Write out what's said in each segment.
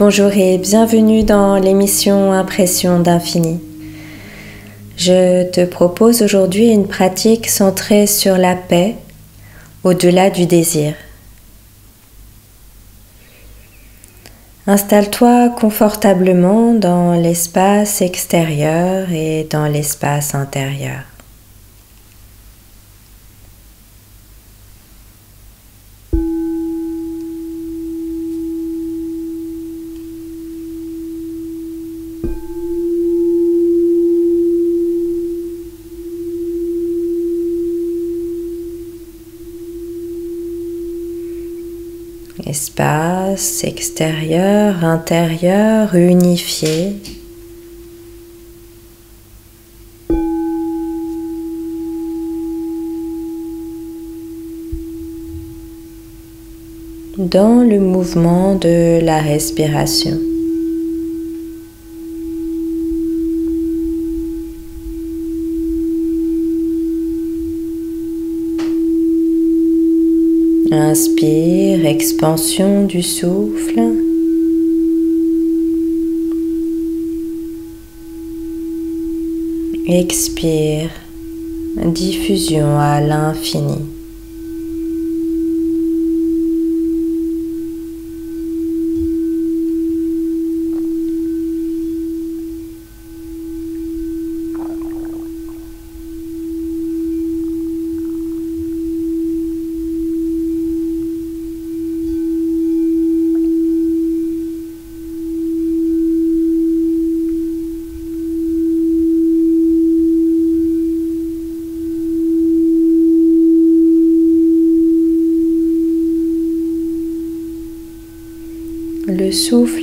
Bonjour et bienvenue dans l'émission Impression d'infini. Je te propose aujourd'hui une pratique centrée sur la paix au-delà du désir. Installe-toi confortablement dans l'espace extérieur et dans l'espace intérieur. Espace extérieur, intérieur, unifié. dans le mouvement de la respiration. Inspire, expansion du souffle. Expire, diffusion à l'infini.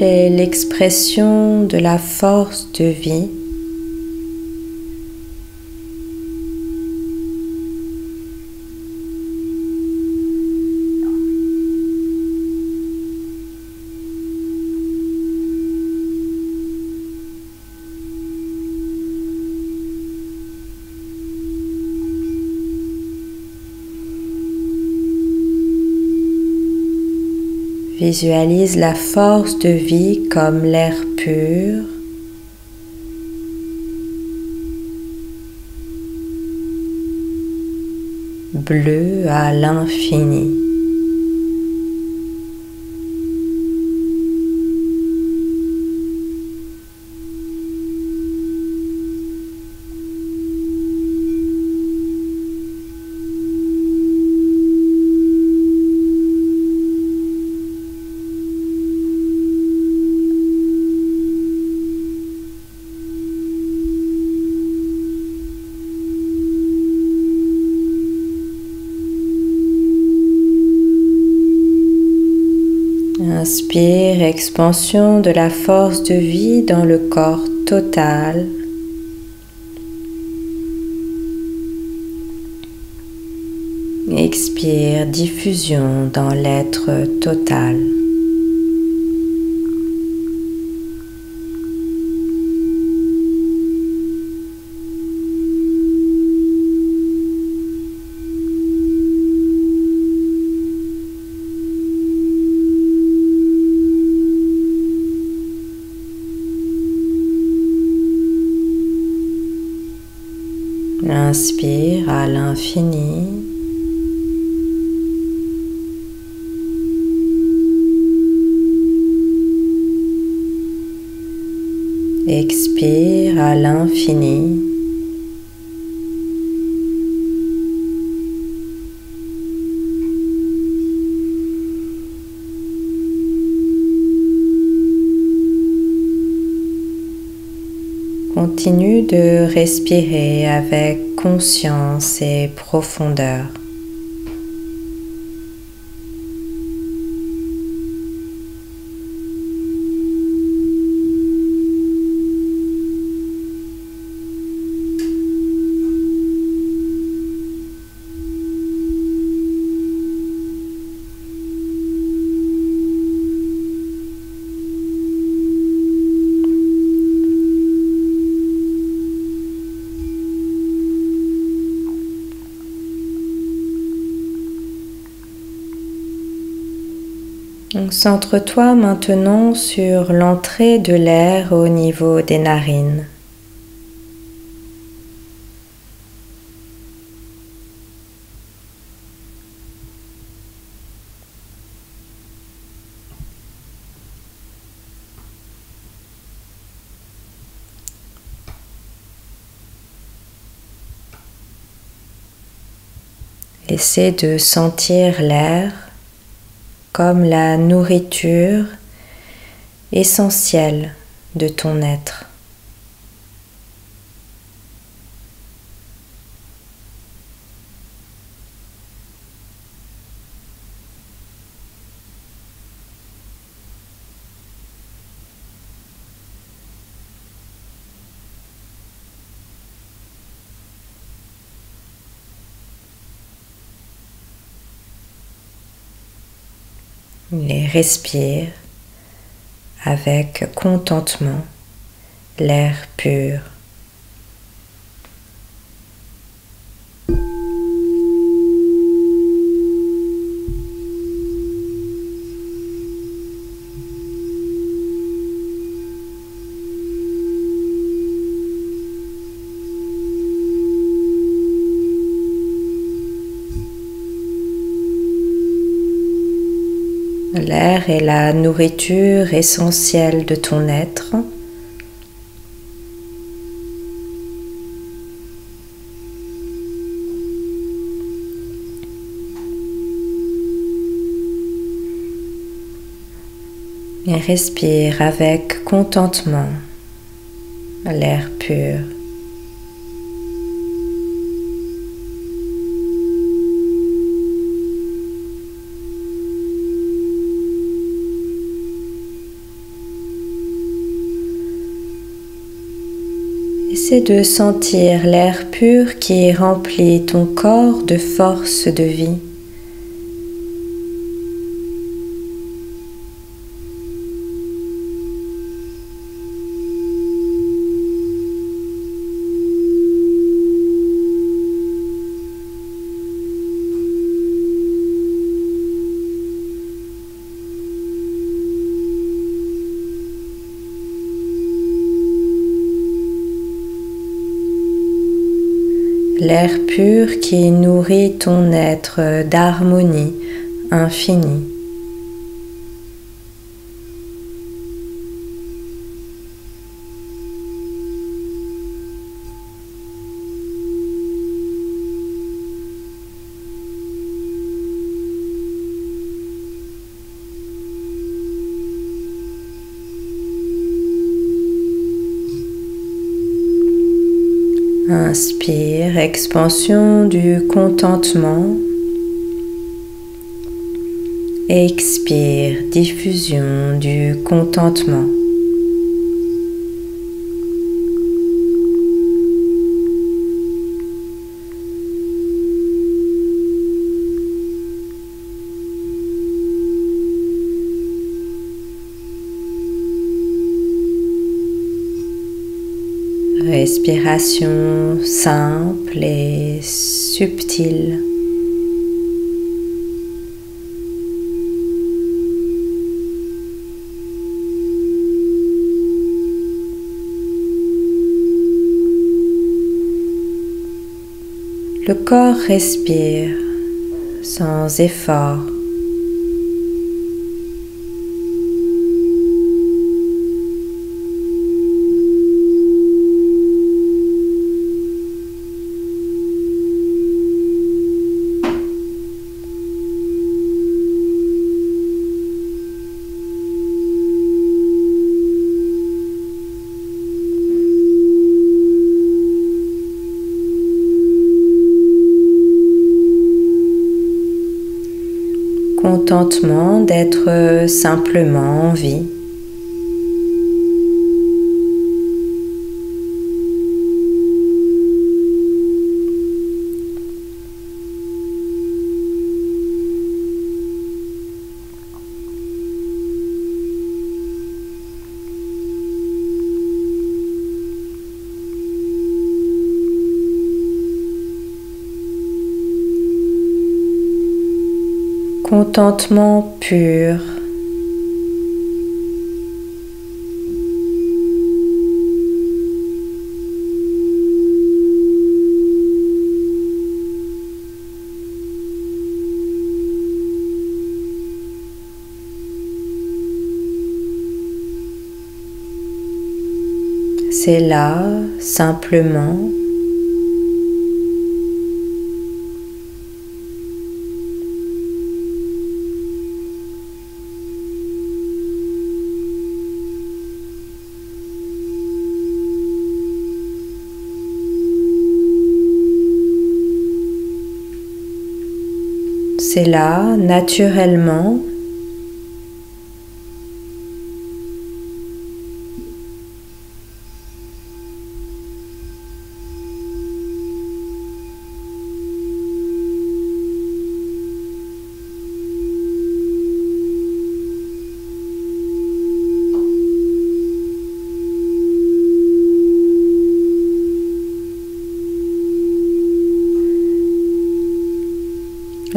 Est l'expression de la force de vie Visualise la force de vie comme l'air pur. bleu à l'infini. Inspire, expansion de la force de vie dans le corps total. Expire, diffusion dans l'être total. Inspire à l'infini. Expire à l'infini. Continue de respirer avec conscience et profondeur. Concentre-toi maintenant sur l'entrée de l'air au niveau des narines. Essaie de sentir l'air comme la nourriture essentielle de ton être. Et respire avec contentement l'air pur. Est la nourriture essentielle de ton être. Et respire avec contentement l'air pur. Essaie de sentir l'air pur qui remplit ton corps de force de vie. L'air pur qui nourrit ton être d'harmonie infinie. Inspire, expansion du contentement. Expire, diffusion du contentement. Respiration simple et subtile. Le corps respire sans effort. D'être simplement en vie. contentement pur. C'est là, simplement, c'est là naturellement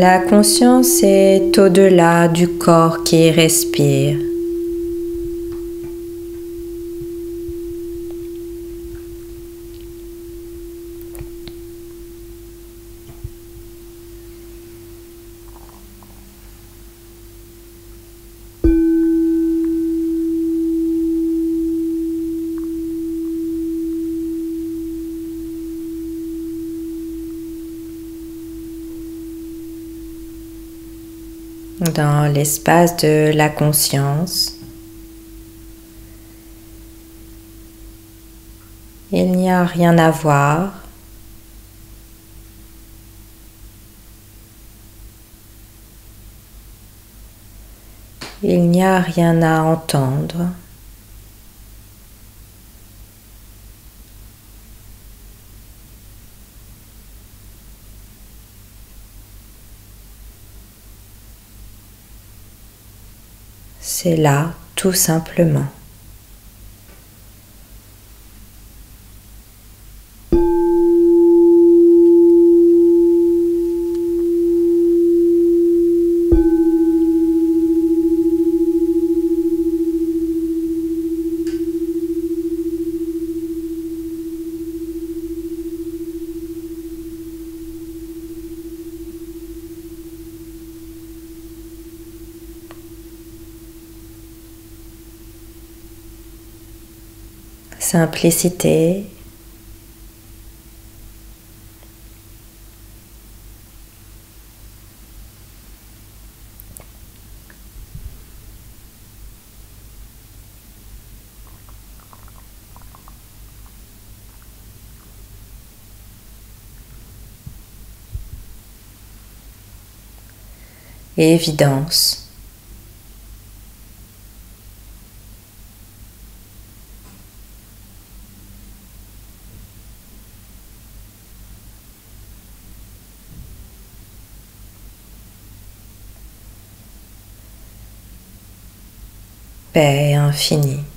La conscience est au-delà du corps qui respire. Dans l'espace de la conscience. Il n'y a rien à voir. Il n'y a rien à entendre. C'est là tout simplement. Simplicité. évidence. Paix infinie.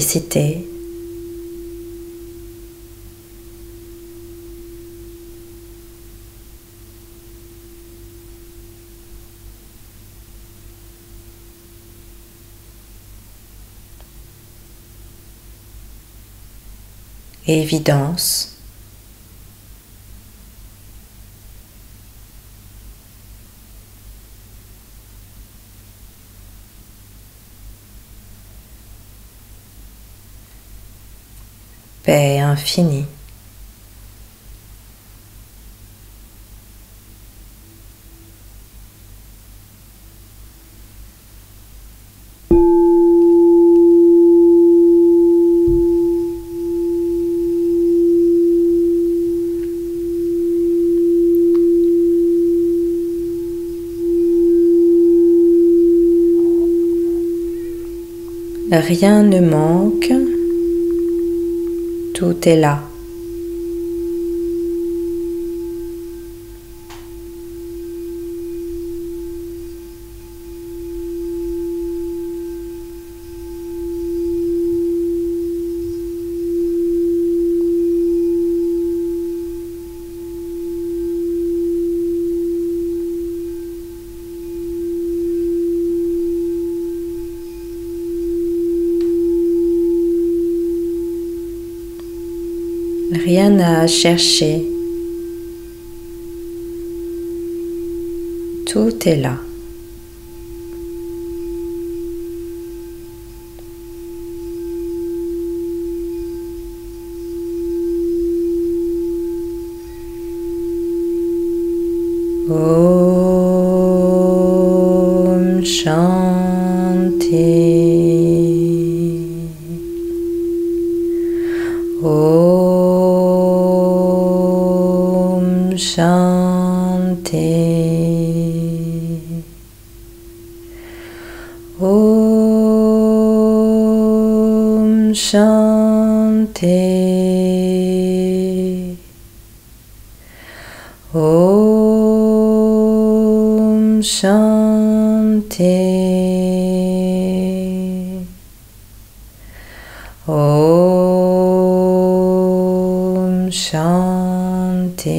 Simplicité. évidence. Paix infinie. Rien ne manque tout est là. Rien à chercher. Tout est là. Om Shanti. Om Shanti. Om Shanti.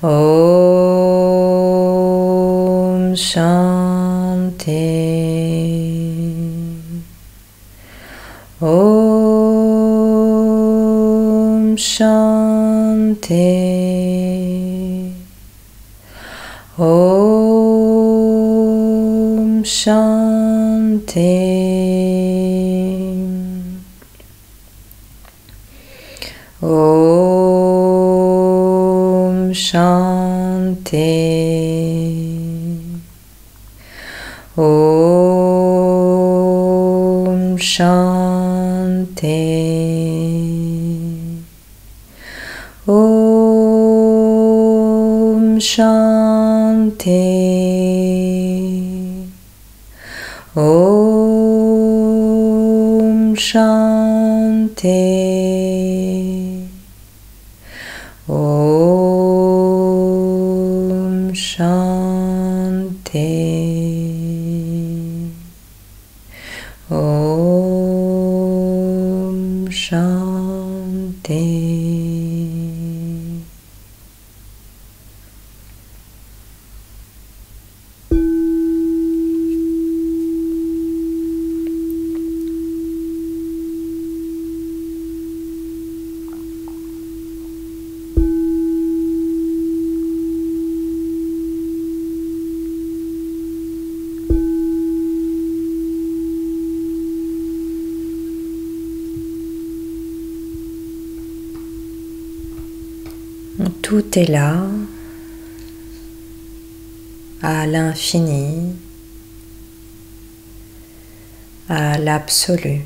Om Shanti. Om Shanti. Shanti. Om Shanti. Tout est là, à l'infini, à l'absolu.